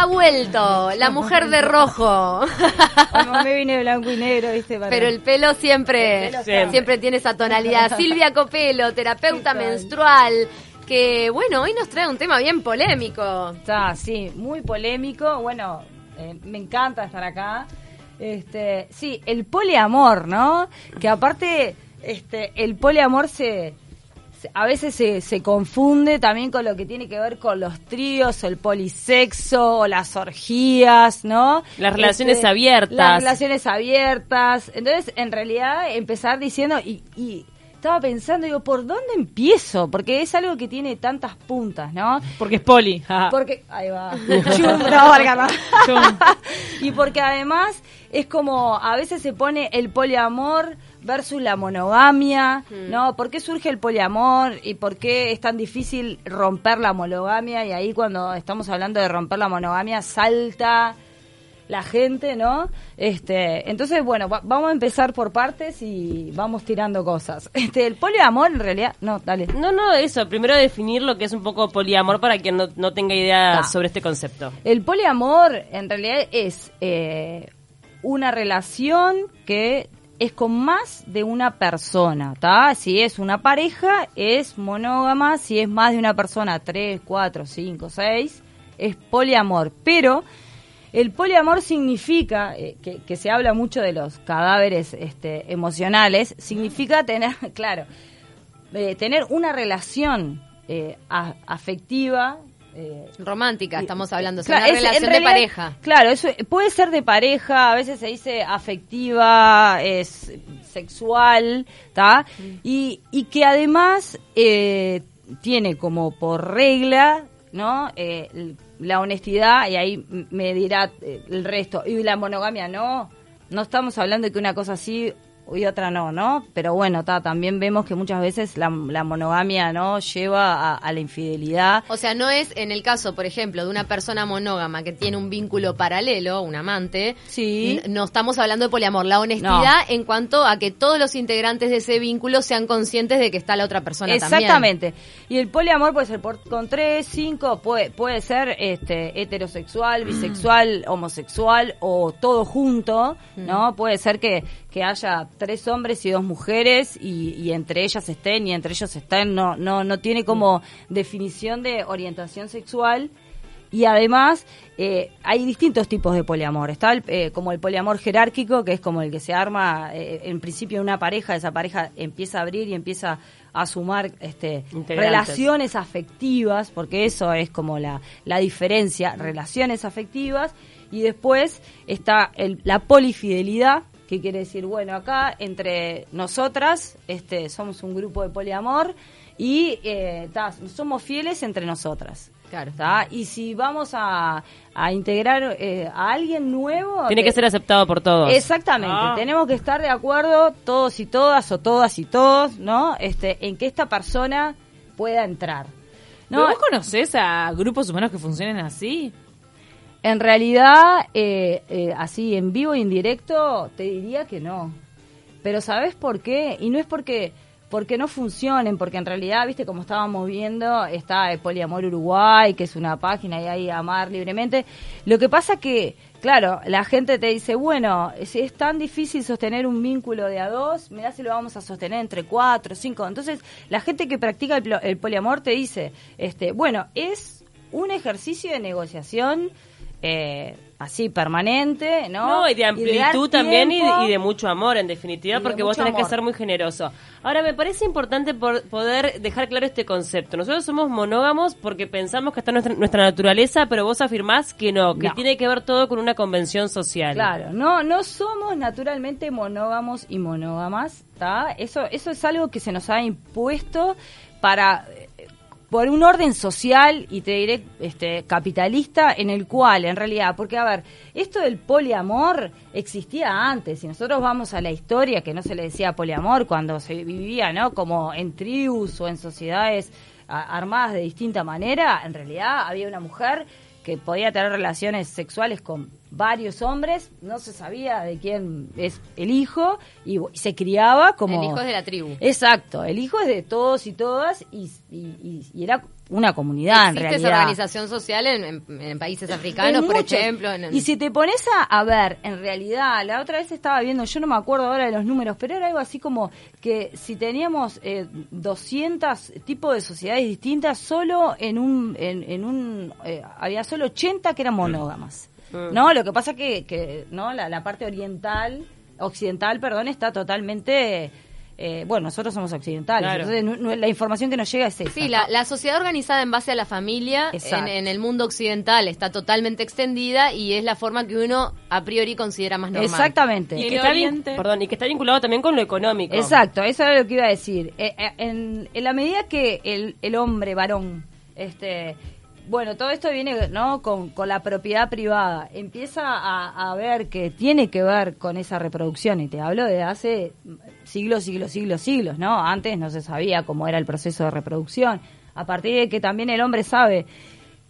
Ha vuelto la mujer de rojo. Como me vine blanco y negro, ¿viste? Para- Pero el pelo siempre, El pelo siempre. siempre. tiene esa tonalidad. Silvia Copelo, terapeuta menstrual, que bueno, hoy nos trae un tema bien polémico. Está, sí, muy polémico. Bueno, eh, me encanta estar acá. Este, sí, el poliamor, ¿no? Que aparte, este, el poliamor se- a veces se, se confunde también con lo que tiene que ver con los tríos, o el polisexo, o las orgías, ¿no? Las relaciones Este, abiertas. Las relaciones abiertas. Entonces, en realidad, empezar diciendo, y, y estaba pensando, digo, ¿por dónde empiezo? Porque es algo que tiene tantas puntas, ¿no? Porque es poli. Porque, ahí va. Chum, no. Chum. y porque además es como, a veces se pone el poliamor versus la monogamia, ¿no? ¿Por qué surge el poliamor y por qué es tan difícil romper la monogamia? Y ahí cuando estamos hablando de romper la monogamia, salta la gente, ¿no? Este, entonces, bueno, va- vamos a empezar por partes y vamos tirando cosas. Este, el poliamor en realidad, no, dale. No, no, eso. Primero definir lo que es un poco poliamor para quien no, no tenga idea sobre este concepto. El poliamor en realidad es eh, una relación que es con más de una persona, ¿tá? Si es una pareja, es monógama, si es más de una persona, tres, cuatro, cinco, seis, es poliamor. Pero el poliamor significa, eh, que, que se habla mucho de los cadáveres este, emocionales, significa tener, claro, eh, tener una relación eh, afectiva, eh, Romántica, estamos hablando, o sea, Claro, una es- relación de pareja. Claro, eso puede ser de pareja, a veces se dice afectiva, es sexual, ¿está? Y, y que además eh, tiene como por regla, ¿no? Eh, la honestidad, y ahí me dirá eh, el resto. Y la monogamia, no. No estamos hablando de que una cosa sí y otra no, ¿no? Pero bueno, ta, también vemos que muchas veces la, la monogamia, ¿no? Lleva a, a la infidelidad. O sea, no es en el caso, por ejemplo, de una persona monógama que tiene un vínculo paralelo, un amante. Sí. No estamos hablando de poliamor. La honestidad en cuanto a que todos los integrantes de ese vínculo sean conscientes de que está la otra persona también. Exactamente. Y el poliamor puede ser por, con tres, cinco, puede, puede ser este heterosexual, bisexual, homosexual o todo junto, ¿no? Puede ser que, que haya tres hombres y dos mujeres y, y entre ellas estén y entre ellos estén, no, no, no tiene como definición de orientación sexual. Y además eh, hay distintos tipos de poliamor. Está el, eh, como el poliamor jerárquico, que es como el que se arma eh, en principio una pareja, esa pareja empieza a abrir y empieza a sumar este, relaciones afectivas, porque eso es como la, la diferencia, relaciones afectivas. Y después está el- la polifidelidad, que quiere decir, bueno, acá entre nosotras este, somos un grupo de poliamor y eh, ta, somos fieles entre nosotras. Claro. ¿tá? Y si vamos a, a integrar eh, a alguien nuevo... Tiene que ser aceptado por todos. Exactamente, Ah. tenemos que estar de acuerdo todos y todas o todas y todos, ¿no? Este, en que esta persona pueda entrar. ¿No? No, ¿Vos conocés a grupos humanos que funcionen así? En realidad, eh, eh, así en vivo e indirecto, te diría que no. Pero ¿sabes por qué? Y no es porque porque no funcionen, porque en realidad, viste, como estábamos viendo, está el Poliamor Uruguay, que es una página y ahí amar libremente. Lo que pasa que, claro, la gente te dice, bueno, si es tan difícil sostener un vínculo de a dos, mirá si lo vamos a sostener entre cuatro, cinco. Entonces, la gente que practica el, el poliamor te dice, este, bueno, es un ejercicio de negociación eh, así permanente, ¿no? No, y de amplitud también y de, tiempo. y de mucho amor, en definitiva, porque vos tenés que ser muy generoso. Ahora, me parece importante por- poder dejar claro este concepto. Nosotros somos monógamos porque pensamos que está nuestra, nuestra naturaleza, pero vos afirmás que no, que No. tiene que ver todo con una convención social. Claro, no, no somos naturalmente monógamos y monógamas, ¿está? Eso, eso es algo que se nos ha impuesto para por un orden social y te diré este capitalista en el cual en realidad porque a ver esto del poliamor existía antes si nosotros vamos a la historia que no se le decía poliamor cuando se vivía no como en tribus o en sociedades armadas de distinta manera en realidad había una mujer que podía tener relaciones sexuales con varios hombres, no se sabía de quién es el hijo y, se criaba como... El hijo es de la tribu. Exacto, el hijo es de todos y todas y, y- y- y era una comunidad en Existe realidad. esa organización social en, en- en países africanos, En por muchos. ejemplo. en- en- Y si te pones a, a ver, en realidad, la otra vez estaba viendo, yo no me acuerdo ahora de los números, pero era algo así como que si teníamos eh, 200 tipos de sociedades distintas, solo en un, en, en un, eh, había solo 80 que eran monógamas. Mm. ¿No? Lo que pasa que, que no la, la parte oriental, occidental, perdón, está totalmente... eh, bueno, nosotros somos occidentales, Claro. entonces la información que nos llega es esa. Sí, la, la sociedad organizada en base a la familia en, el mundo occidental está totalmente extendida y es la forma que uno a priori considera más normal. Exactamente. Y que, está perdón, y que está vinculado también con lo económico. Exacto, eso era lo que iba a decir. Eh, eh, en, en la medida que el, el hombre varón, este, bueno, todo esto viene no con, con la propiedad privada, empieza a, a ver que tiene que ver con esa reproducción, y te hablo de hace siglos, siglos, siglos, siglos, ¿no? Antes no se sabía cómo era el proceso de reproducción. A partir de que también el hombre sabe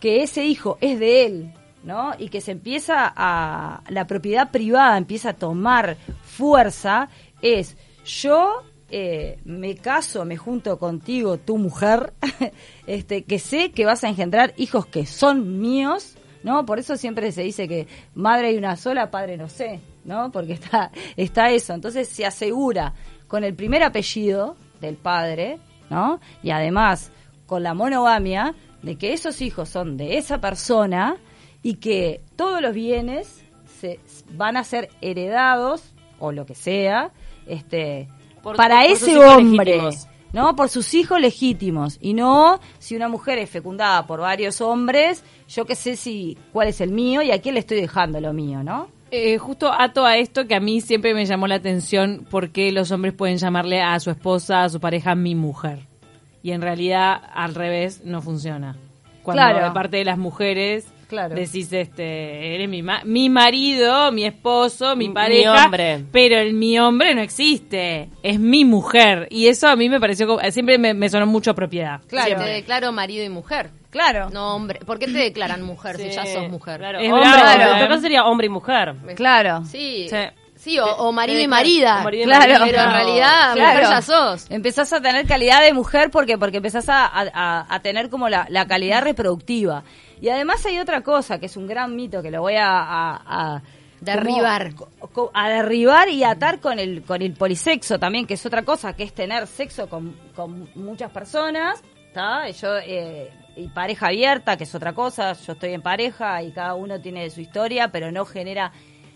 que ese hijo es de él, ¿no? Y que se empieza a la propiedad privada empieza a tomar fuerza es yo eh, me caso, me junto contigo, tu mujer, este, que sé que vas a engendrar hijos que son míos, ¿no? Por eso siempre se dice que madre hay una sola, padre no sé, ¿no? Porque está, está eso. Entonces se asegura con el primer apellido del padre, ¿no? Y además con la monogamia de que esos hijos son de esa persona y que todos los bienes se van a ser heredados o lo que sea, este Por- para por ese hombre, legítimos. ¿no? Por sus hijos legítimos y no si una mujer es fecundada por varios hombres, yo qué sé si cuál es el mío y a quién le estoy dejando lo mío, ¿no? Eh, justo ato a esto que a mí siempre me llamó la atención por qué los hombres pueden llamarle a su esposa, a su pareja, mi mujer. Y en realidad al revés no funciona. Cuando Claro. de parte de las mujeres Claro. decís, este, eres mi, ma- mi marido, mi esposo, mi Mi pareja, hombre. pero el mi hombre no existe, es mi mujer. Y eso a mí me pareció, como- siempre me, me sonó mucho a propiedad. Claro. Te declaro marido y mujer. Claro. No hombre. ¿Por qué te declaran mujer si ya sos mujer? Claro, Es hombre, en ¿eh? caso sería hombre y mujer. Claro. Sí. Sí. Sí, o, o marido y claro. marida. O marido y Claro. marido, Pero en realidad, Claro. mujer ya sos. Empezás a tener calidad de mujer porque porque empezás a, a- a tener como la, la calidad reproductiva. Y además hay otra cosa que es un gran mito que lo voy a, a- a- Derribar. como- a derribar y atar con el con el polisexo también, que es otra cosa, que es tener sexo con, con muchas personas, ¿está? Yo eh, y pareja abierta, que es otra cosa. Yo estoy en pareja y cada uno tiene su historia, pero no genera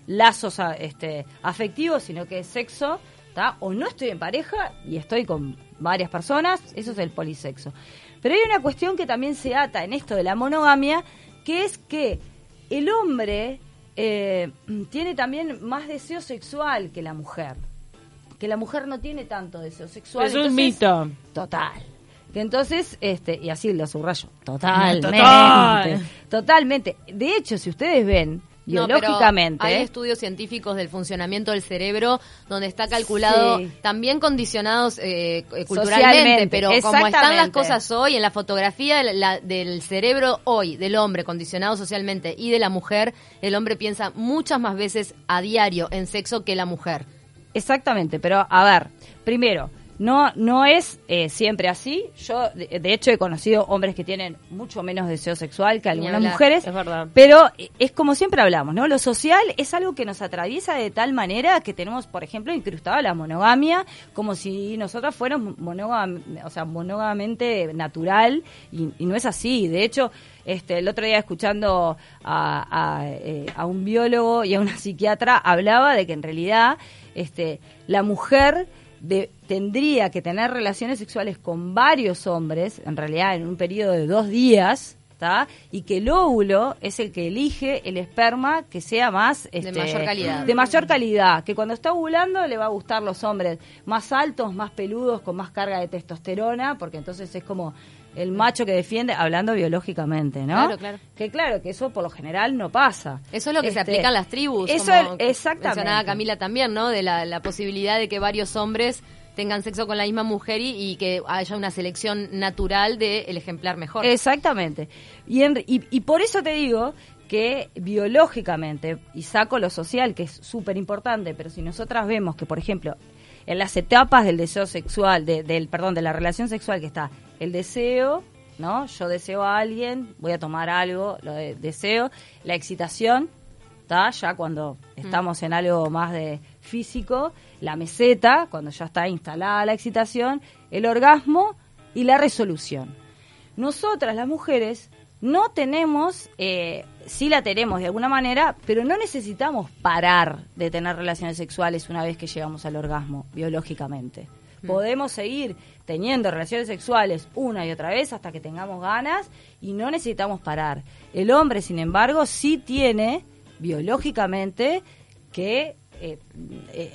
lazos este, afectivos, sino que es sexo, ¿tá? O no estoy en pareja y estoy con varias personas, eso es el polisexo. Pero hay una cuestión que también se ata en esto de la monogamia, que es que el hombre eh, tiene también más deseo sexual que la mujer. Que la mujer no tiene tanto deseo sexual. Es un mito. Total. Que entonces, este, y así lo subrayo, totalmente. Total. Totalmente. De hecho, si ustedes ven, No, biológicamente. hay estudios científicos del funcionamiento del cerebro donde está calculado, Sí. también condicionados eh, eh, culturalmente, pero como están las cosas hoy, en la fotografía de la- del cerebro hoy del hombre condicionado socialmente y de la mujer, el hombre piensa muchas más veces a diario en sexo que la mujer. Exactamente, pero a ver, primero, no no es eh, siempre así. Yo, de, de hecho, he conocido hombres que tienen mucho menos deseo sexual que algunas hablar, mujeres. es verdad. Pero eh, es como siempre hablamos, ¿no? Lo social es algo que nos atraviesa de tal manera que tenemos, por ejemplo, incrustada la monogamia, como si nosotras fuéramos o sea, monógamamente natural, y, y no es así. De hecho, este, el otro día escuchando a, a, eh, a un biólogo y a una psiquiatra, hablaba de que en realidad este, la mujer de- tendría que tener relaciones sexuales con varios hombres, en realidad en un periodo de dos días, ¿tá? y que el óvulo es el que elige el esperma que sea más este, mayor calidad. de mayor calidad, que cuando está ovulando le va a gustar los hombres más altos, más peludos, con más carga de testosterona, porque entonces es como el macho que defiende, hablando biológicamente, ¿no? Claro, claro. Que claro, que eso por lo general no pasa. Eso es lo que se Este, aplica en las tribus. Eso como es- exactamente. Mencionaba Camila también, ¿no? De la, la posibilidad de que varios hombres tengan sexo con la misma mujer y, y que haya una selección natural del ejemplar mejor. Exactamente. Y, en- y, y por eso te digo que biológicamente, y saco lo social, que es súper importante, pero si nosotras vemos que, por ejemplo, en las etapas del deseo sexual, de- del perdón, de la relación sexual que está el deseo, ¿no? Yo deseo a alguien, voy a tomar algo, lo de deseo, la excitación, ¿está? Ya cuando estamos en algo más de físico, la meseta, cuando ya está instalada la excitación, el orgasmo y la resolución. Nosotras, las mujeres, no tenemos, eh, sí la tenemos de alguna manera, pero no necesitamos parar de tener relaciones sexuales una vez que llegamos al orgasmo, biológicamente. Podemos seguir teniendo relaciones sexuales una y otra vez hasta que tengamos ganas y no necesitamos parar. El hombre, sin embargo, sí tiene biológicamente que eh,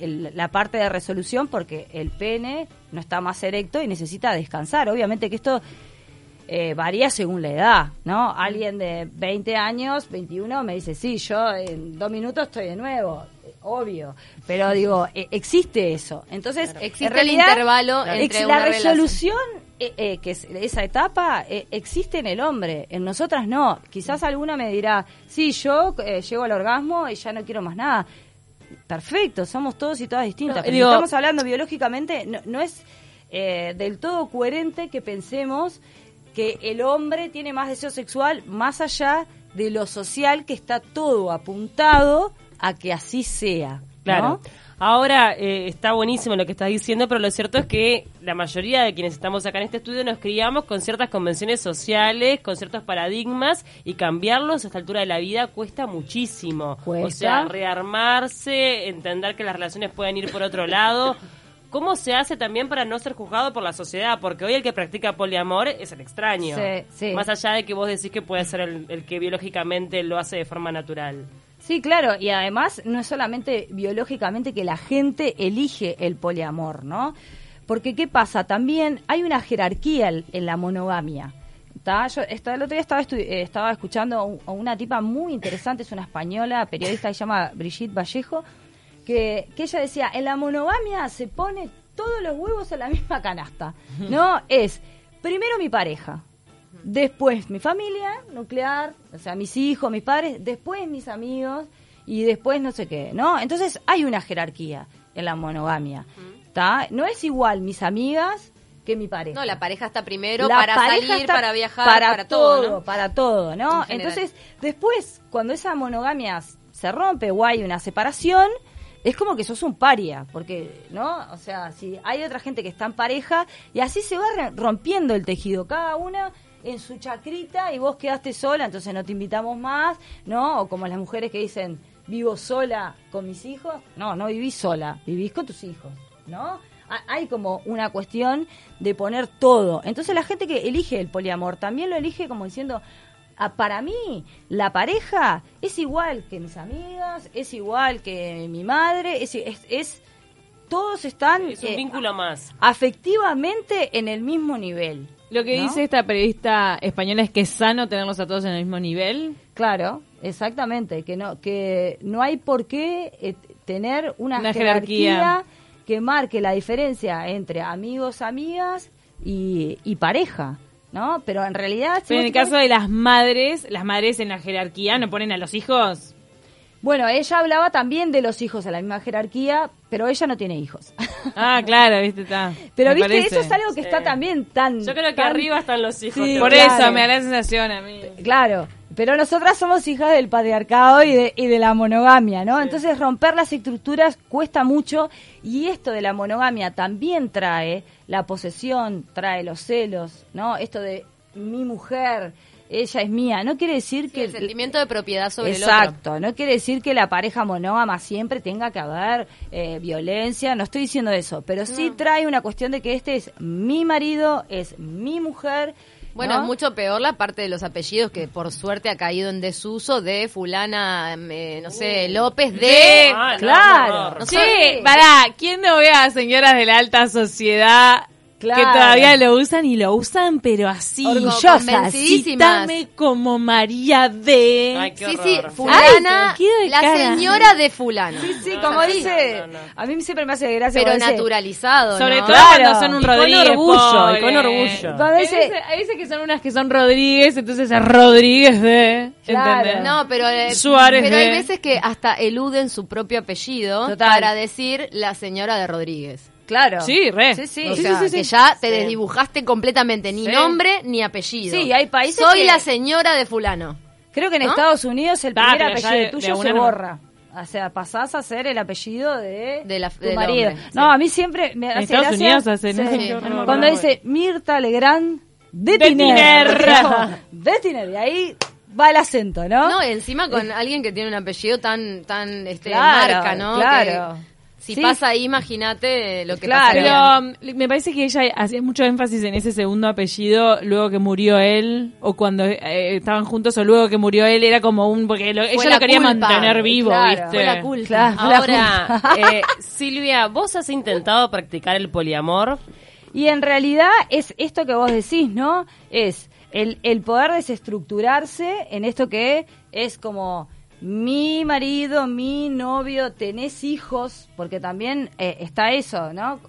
el- la parte de resolución porque el pene no está más erecto y necesita descansar. Obviamente que esto eh, varía según la edad, ¿no? Alguien de 20 años, 21, me dice, sí, yo en dos minutos estoy de nuevo, obvio. Pero digo, eh, existe eso. Entonces, Existe en el intervalo entre la una resolución, eh, eh, que es esa etapa, eh, existe en el hombre, en nosotras no. Quizás alguna me dirá, sí, yo llego al orgasmo y ya no quiero más nada. Perfecto, somos todos y todas distintas. No, pero digo- si estamos hablando biológicamente, no, no es del todo coherente que pensemos que el hombre tiene más deseo sexual más allá de lo social que está todo apuntado a que así sea. Claro. Ahora eh, está buenísimo lo que estás diciendo, pero lo cierto es que la mayoría de quienes estamos acá en este estudio nos criamos con ciertas convenciones sociales, con ciertos paradigmas y cambiarlos a esta altura de la vida cuesta muchísimo. O Cuesta. sea, rearmarse, entender que las relaciones pueden ir por otro lado. ¿Cómo se hace también para no ser juzgado por la sociedad? Porque hoy el que practica poliamor es el extraño. Sí, sí. Más allá de que vos decís que puede ser el, el que biológicamente lo hace de forma natural. Sí, claro, y además no es solamente biológicamente que la gente elige el poliamor, ¿no? Porque ¿qué pasa? También hay una jerarquía en, la monogamia. ¿tá? Yo esta- el otro día estaba, eh, estaba escuchando a una tipa muy interesante, es una española, periodista que se llama Brigitte Vallejo, que, que ella decía, en la monogamia se pone todos los huevos en la misma canasta, ¿no? Es primero mi pareja, después mi familia nuclear, o sea, mis hijos, mis padres, después mis amigos y después no sé qué, ¿no? Entonces hay una jerarquía en la monogamia, ¿está? No es igual mis amigas que mi pareja. No, la pareja está primero La para salir, está para viajar, para, todo, ¿no? para todo, ¿no? En. Entonces, después, cuando esa monogamia se rompe o hay una separación, es como que sos un paria, porque, ¿no? O sea, si hay otra gente que está en pareja, y así se va rompiendo el tejido, cada una en su chacrita y vos quedaste sola, entonces no te invitamos más, ¿no? O como las mujeres que dicen, vivo sola con mis hijos, no, no vivís sola, vivís con tus hijos, ¿no? Ha- Hay como una cuestión de poner todo. Entonces la gente que elige el poliamor también lo elige como diciendo, "Ah, para mí la pareja es igual que mis amigas, es igual que mi madre, es, es, es- todos están Es un eh, vínculo más. afectivamente en el mismo nivel. Lo que ¿no? dice esta periodista española es que es sano tenerlos a todos en el mismo nivel. Claro, exactamente, que no que no hay por qué eh, tener una, Una jerarquía, jerarquía. que marque la diferencia entre amigos, amigas y, y pareja, ¿no? Pero en realidad si Pero en el caso de las madres, las madres en la jerarquía no ponen a los hijos. bueno, ella hablaba también de los hijos en la misma jerarquía, pero ella no tiene hijos. Ah, claro, viste, está. pero Me viste, parece. eso es algo que está también tan Yo creo que tan- arriba están los hijos. Sí, Por a claro. eso me da la sensación a mí. Claro, pero nosotras somos hijas del patriarcado y de, y de la monogamia, ¿no? Entonces romper las estructuras cuesta mucho y esto de la monogamia también trae la posesión, trae los celos, ¿no? Esto de mi mujer, ella es mía, no quiere decir Sí, que... el sentimiento de propiedad sobre el otro. Exacto, no quiere decir que la pareja monógama siempre tenga que haber eh, violencia, no estoy diciendo eso, pero sí trae una cuestión de que este es mi marido, es mi mujer. Bueno, ¿no? es mucho peor la parte de los apellidos que por suerte ha caído en desuso de fulana, eh, no sé, López de... Ah, claro. no, no. No Sí, sé. pará, ¿quién no ve a señoras de la alta sociedad Claro. que todavía lo usan y lo usan, pero así. Orgullosas. Cítame como María de. Ay, qué Sí, sí, horror. fulana, Ay, la cara. señora de fulano. Sí, sí, No, como no, dice. no, no, no. A mí siempre me hace gracia. Pero naturalizado, Sobre ¿no? todo Claro. cuando son un Y con Rodríguez. orgullo, pobre. y con orgullo. Cuando Hay dice- veces, hay veces que son unas que son Rodríguez, entonces es Rodríguez de. Claro. ¿entendés? No, pero, eh, Suárez pero hay veces que hasta eluden su propio apellido Total. para decir la señora de Rodríguez. Claro. Sí, re. Sí, sí. O Sí, sea, sí, sí, que ya te Sí. desdibujaste completamente, ni Sí. nombre ni apellido. Sí, hay países Soy que- la señora de fulano. Creo que en ¿No? Estados Unidos el Ah, primer apellido de- tuyo de se borra. O sea, pasás a ser el apellido de, De la- tu del marido. hombre, sí. No, a mí siempre me hace Estados gracia- Unidos hacen. Cuando dice Mirta Legrand de De Tiner. Tiner. De Tiner. Y ahí va el acento, ¿no? No, encima con alguien que tiene un apellido tan, tan este, Claro, marca, ¿no? claro. Que si Sí. pasa ahí, imagínate lo que Claro. pasaría. Pero um, me parece que ella hacía mucho énfasis en ese segundo apellido, luego que murió él, o cuando eh, estaban juntos, o luego que murió él, era como un. Porque lo- ella la lo quería culpa. mantener vivo, Claro. ¿viste? Fue la culpa. Claro, fue la Ahora, culpa. eh, Silvia, ¿vos has intentado practicar el poliamor? Y en realidad es esto que vos decís, ¿no? Es el, el poder desestructurarse en esto que es como mi marido, mi novio, tenés hijos, porque también eh, está eso, ¿no?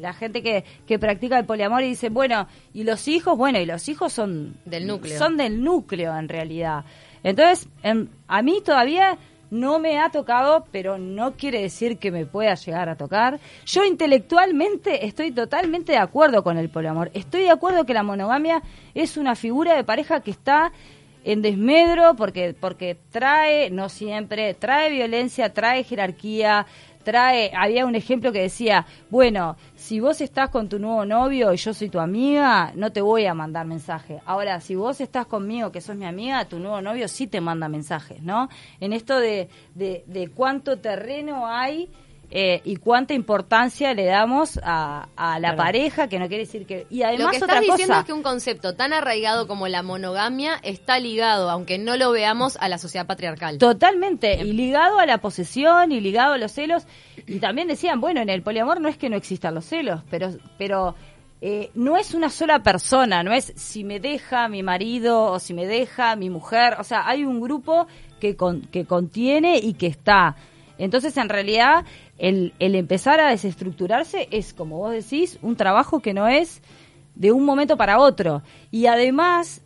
La gente que, que practica el poliamor y dice, bueno, y los hijos, bueno, y los hijos son Del núcleo. Son del núcleo en realidad. Entonces, em, a mí todavía no me ha tocado, pero no quiere decir que me pueda llegar a tocar. Yo intelectualmente estoy totalmente de acuerdo con el poliamor. Estoy de acuerdo que la monogamia es una figura de pareja que está en desmedro porque porque trae no siempre trae violencia trae jerarquía trae había un ejemplo que decía bueno si vos estás con tu nuevo novio y yo soy tu amiga no te voy a mandar mensaje. Ahora si vos estás conmigo que sos mi amiga tu nuevo novio sí te manda mensajes no en esto de de, de cuánto terreno hay eh, y cuánta importancia le damos a, a la Claro. pareja que no quiere decir que y Lo además que estás otra diciendo cosa es que un concepto tan arraigado como la monogamia está ligado, aunque no lo veamos, a la sociedad patriarcal. Totalmente, y ligado a la posesión y ligado a los celos. Y también decían, bueno, en el poliamor no es que no existan los celos, pero, pero eh, no es una sola persona, no es si me deja mi marido o si me deja mi mujer, o sea, hay un grupo que, con- que contiene y que está. Entonces, en realidad, el, el empezar a desestructurarse es, como vos decís, un trabajo que no es de un momento para otro. Y además,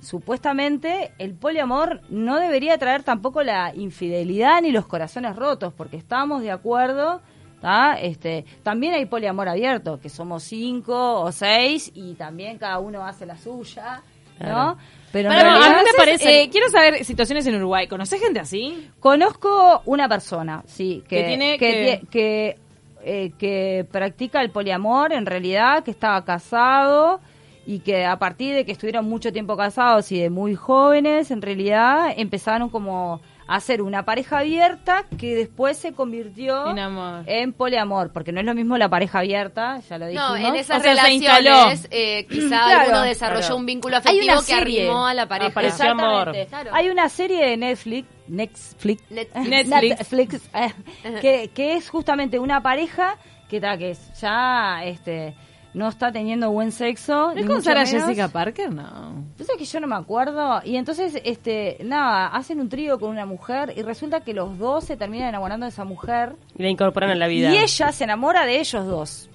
supuestamente, el poliamor no debería traer tampoco la infidelidad ni los corazones rotos, porque estamos de acuerdo. ¿tá? Este, también hay poliamor abierto, que somos cinco o seis y también cada uno hace la suya, ¿no? Pero Pero a mí me parece. eh, quiero saber situaciones en Uruguay. ¿Conoces gente así? Conozco una persona, sí, que, Que tiene que, que- que, eh, que practica el poliamor en realidad, que estaba casado y que a partir de que estuvieron mucho tiempo casados y de muy jóvenes, en realidad empezaron como a ser una pareja abierta que después se convirtió En amor. en poliamor, porque no es lo mismo la pareja abierta, ya lo dijimos. No, en esas O sea, se relaciones eh, quizá Claro. alguno desarrolló Claro. un vínculo afectivo que arrimó a la pareja. Apareció amor. Exactamente. Claro. Hay una serie de Netflix, Netflix, Netflix. Netflix, eh, que, que es justamente una pareja que, ta, que es- ya este, no está teniendo buen sexo. ¿No es con Sara. Jessica Parker? No. Sabes que yo no me acuerdo. Y entonces, este, nada, hacen un trío con una mujer y resulta que los dos se terminan enamorando de esa mujer Y la incorporan a la vida. y ella se enamora de ellos dos.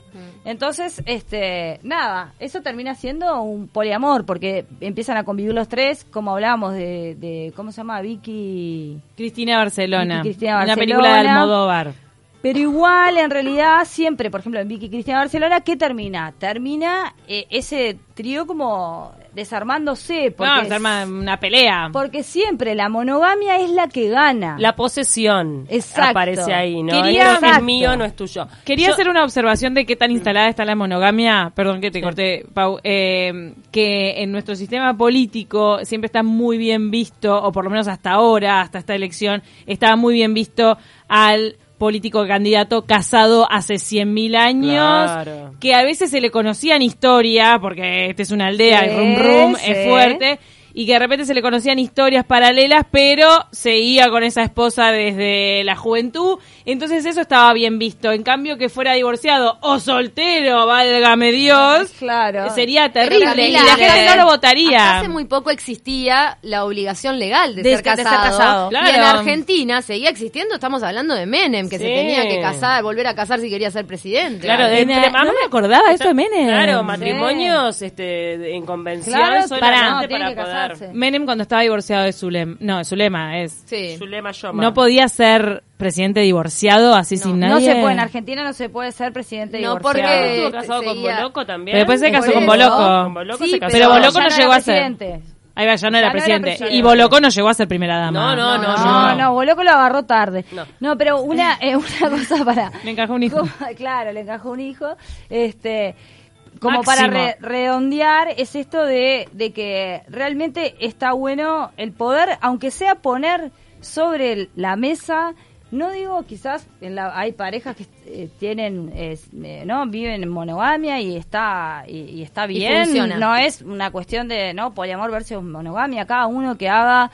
Entonces, este, nada, eso termina siendo un poliamor porque empiezan a convivir los tres, como hablábamos de, de ¿cómo se llama? Vicky. Cristina Barcelona. Vicky Cristina Una Barcelona. película de Almodóvar. Pero igual, en realidad, siempre, por ejemplo, en Vicky Cristina Barcelona, ¿qué termina? Termina eh, ese trío como desarmándose. Porque, No, se arma una pelea. porque siempre la monogamia es la que gana. La posesión Exacto. aparece ahí, ¿no? Quería- Esto es Exacto. mío, no es tuyo. Quería Yo- hacer una observación de qué tan instalada está la monogamia, perdón que te corté, Pau, eh, que en nuestro sistema político siempre está muy bien visto, o por lo menos hasta ahora, hasta esta elección, estaba muy bien visto al político candidato casado hace 100.000 años, Claro. que a veces se le conocía en historia, porque esta es una aldea, Sí, el rum rum sí. es fuerte, y que de repente se le conocían historias paralelas, pero seguía con esa esposa desde la juventud. Entonces eso estaba bien visto. En cambio, que fuera divorciado o soltero, válgame Dios, Claro. sería terrible. Y la gente no lo votaría. hasta hace muy poco existía la obligación legal de, De- ser, de ser casado, casado. Y en. Argentina seguía existiendo, estamos hablando de Menem, que se tenía que casar, volver a casar si quería ser presidente. Claro, de, no me acordaba eso de Menem. Claro, Sí. matrimonios este, de- en convención Claro, solamente. No, para poder. Menem cuando estaba divorciado de Zulema. No, Zulema es. Sí. Zulema Yoma. No podía ser presidente divorciado así sin No nadie. se puede, en Argentina no se puede ser presidente No, divorciado. porque- Estuvo casado con Boloco también. Pero después se casó con. Boloco. Con Boloco Sí, se casó. Pero Pero Boloco no no llegó a ser. presidente. Ahí va, ya no Ya era no era presidente. Y Boloco no llegó a ser primera dama. No, no, no, No, no, Boloco lo agarró tarde. No. No, pero una, eh, una cosa para... Le encajó un hijo. Como- claro, le encajó un hijo. Este, como para re- redondear, es esto de, de que realmente está bueno el poder, aunque sea poner sobre la mesa. No digo, quizás en la, hay parejas que eh, tienen, eh, no, viven en monogamia y está y, y está bien. funciona. no es una cuestión de no poliamor versus monogamia. Cada uno que haga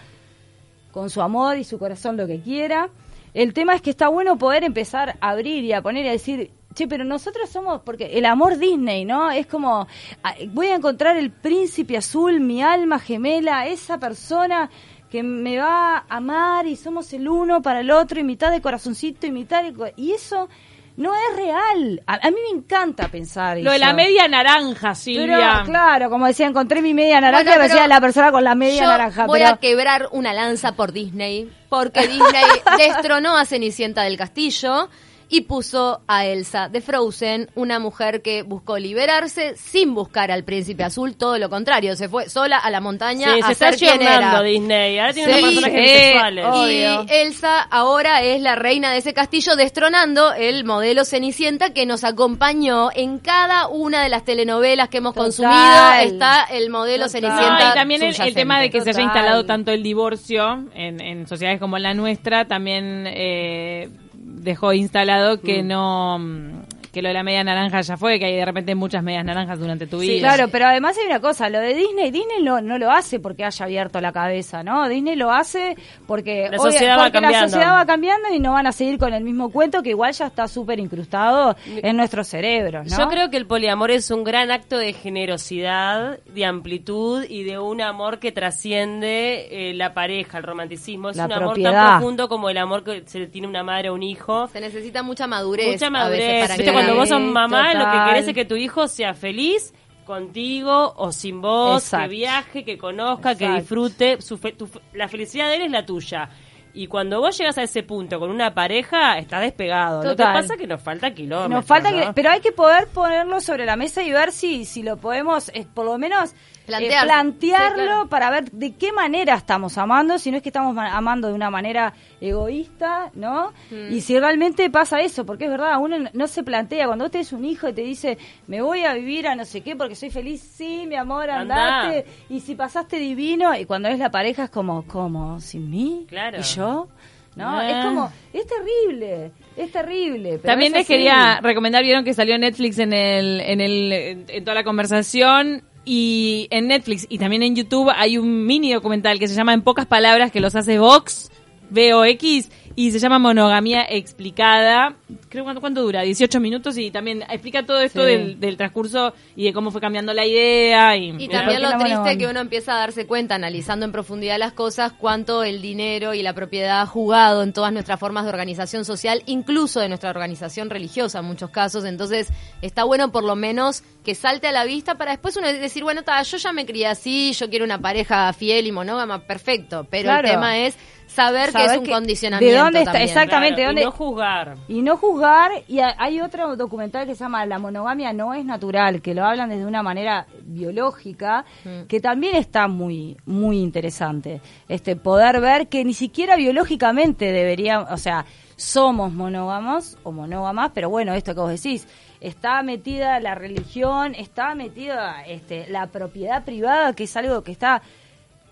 con su amor y su corazón lo que quiera. El tema es que está bueno poder empezar a abrir y a poner y a decir, che, pero nosotros somos, porque el amor Disney, ¿no? Es como, ah, voy a encontrar el príncipe azul, mi alma gemela, esa persona que me va a amar y somos el uno para el otro y mitad de corazoncito y mitad de... co- Y eso no es real. A, a mí me encanta pensar Lo de la media naranja, Pero, Silvia. claro, como decía, encontré mi media naranja Bueno, y decía pero la persona con la media Yo naranja. voy pero... a quebrar una lanza por Disney, porque Disney destronó a Cenicienta del Castillo y puso a Elsa de Frozen, una mujer que buscó liberarse sin buscar al príncipe azul, todo lo contrario, se fue sola a la montaña Sí, a se está ser quien ayornando era. Disney. Ahora tiene Sí, unos personajes eh, obvio. Y Elsa ahora es la reina de ese castillo, destronando el modelo Cenicienta que nos acompañó en cada una de las telenovelas que hemos Total. consumido. Está el modelo Total. Cenicienta. No, y también el, tema de que se haya instalado tanto el divorcio en, en sociedades como la nuestra también eh, dejó instalado que no mm, que lo de la media naranja ya fue, que hay de repente muchas medias naranjas durante tu Sí, vida. claro, pero además hay una cosa, lo de Disney, Disney no, no lo hace porque haya abierto la cabeza, ¿no? Disney lo hace porque, La sociedad va porque la cambiando. sociedad va cambiando y no van a seguir con el mismo cuento que igual ya está súper incrustado en nuestros cerebros, ¿no? Yo creo que el poliamor es un gran acto de generosidad, de amplitud y de un amor que trasciende eh, la pareja, el romanticismo. Es La un amor tan profundo como el amor que se le tiene una madre a un hijo. Se necesita mucha madurez. Mucha a madurez. veces para que- cuando vos sos mamá, lo que querés es que tu hijo sea feliz contigo o sin vos, Exacto. que viaje, que conozca, que disfrute. Su fe- tu la felicidad de él es la tuya. Y cuando vos llegas a ese punto con una pareja, estás despegado. Lo que pasa es que nos falta kilómetros. Nos falta ¿no? que, pero hay que poder ponerlo sobre la mesa y ver si, si lo podemos, eh, por lo menos, eh, Plantear. plantearlo Sí, claro. para ver de qué manera estamos amando, si no es que estamos ma- amando de una manera egoísta, ¿no? Mm. Y si realmente pasa eso, porque es verdad, uno no- se plantea, cuando vos tenés un hijo y te dice, me voy a vivir a no sé qué porque soy feliz, sí, mi amor, Andá. andate, y si pasaste divino, y cuando es la pareja es como, ¿cómo? ¿Sin mí? Claro. ¿Y yo? No, Ah. es como, es terrible, es terrible. pero También es les quería recomendar, vieron que salió Netflix en el, en el, en, en toda la conversación y en Netflix y también en YouTube hay un mini documental que se llama En pocas palabras que los hace Vox, VOX y se llama Monogamía explicada. Creo cuánto, cuánto dura, 18 minutos y también explica todo esto Sí. del, del transcurso y de cómo fue cambiando la idea y, Y ¿Y también lo triste monogamia? que uno empieza a darse cuenta, analizando en profundidad las cosas, cuánto el dinero y la propiedad ha jugado en todas nuestras formas de organización social, incluso de nuestra organización religiosa en muchos casos. Entonces, está bueno por lo menos que salte a la vista para después uno decir, bueno, ta, yo ya me crié así, yo quiero una pareja fiel y monógama, perfecto. Pero Claro. el tema es saber, que es un que- condicionamiento. de dónde está- también. exactamente. Claro, ¿dónde- Y no juzgar. Y no juzgar, y ha- hay otro documental que se llama La monogamia no es natural, que lo hablan desde una manera biológica, Mm. que también está muy, muy interesante. Este, poder ver que ni siquiera biológicamente deberíamos, o sea, somos monógamos o monógamas, pero bueno, esto que vos decís, está metida la religión, está metida este, la propiedad privada, que es algo que está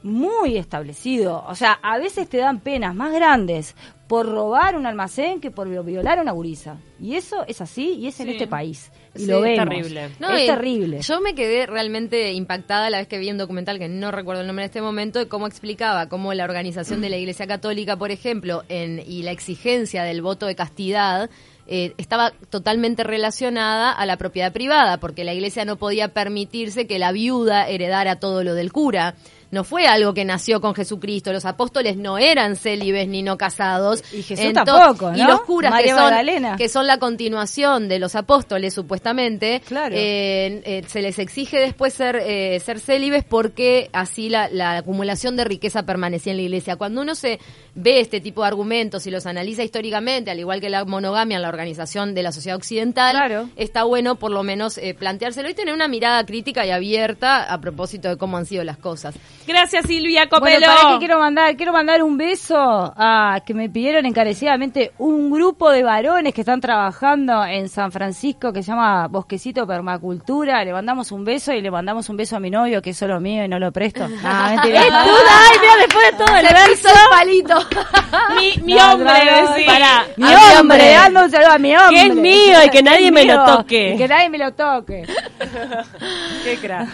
muy establecido. O sea, a veces te dan penas más grandes por robar un almacén que por violar a una gurisa. Y eso es así y es en este país. Y Sí, lo es vemos. terrible. No, es terrible. Yo me quedé realmente impactada la vez que vi un documental que no recuerdo el nombre en este momento de cómo explicaba cómo la organización de la Iglesia Católica, por ejemplo, en, y la exigencia del voto de castidad eh, estaba totalmente relacionada a la propiedad privada, porque la Iglesia no podía permitirse que la viuda heredara todo lo del cura. No fue algo que nació con Jesucristo. Los apóstoles no eran célibes ni no casados. Y Jesús tampoco, Y ¿no? los curas que son, Magdalena. que son la continuación de los apóstoles, supuestamente, Claro. eh, eh, se les exige después ser, eh, ser célibes porque así la, la acumulación de riqueza permanecía en la iglesia. Cuando uno se ve este tipo de argumentos y los analiza históricamente, al igual que la monogamia en la organización de la sociedad occidental, Claro. está bueno por lo menos eh, planteárselo y tener una mirada crítica y abierta a propósito de cómo han sido las cosas. Gracias, Silvia Bueno, Copelo. para que quiero mandar, quiero mandar un beso a que me pidieron encarecidamente un grupo de varones que están trabajando en San Francisco que se llama Bosquecito Permacultura. Le mandamos un beso y le mandamos un beso a mi novio que es solo mío y no lo presto. No, mentira. ¡Ay, mira, después de todo el verso! el palito. Mi, mi No, hombre, no, decí. Pará. Mi A hombre, dando un saludo a mi hombre. Que es mío y que nadie me lo toque. y Que nadie me lo toque. Qué crack.